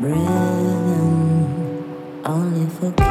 breathing only for.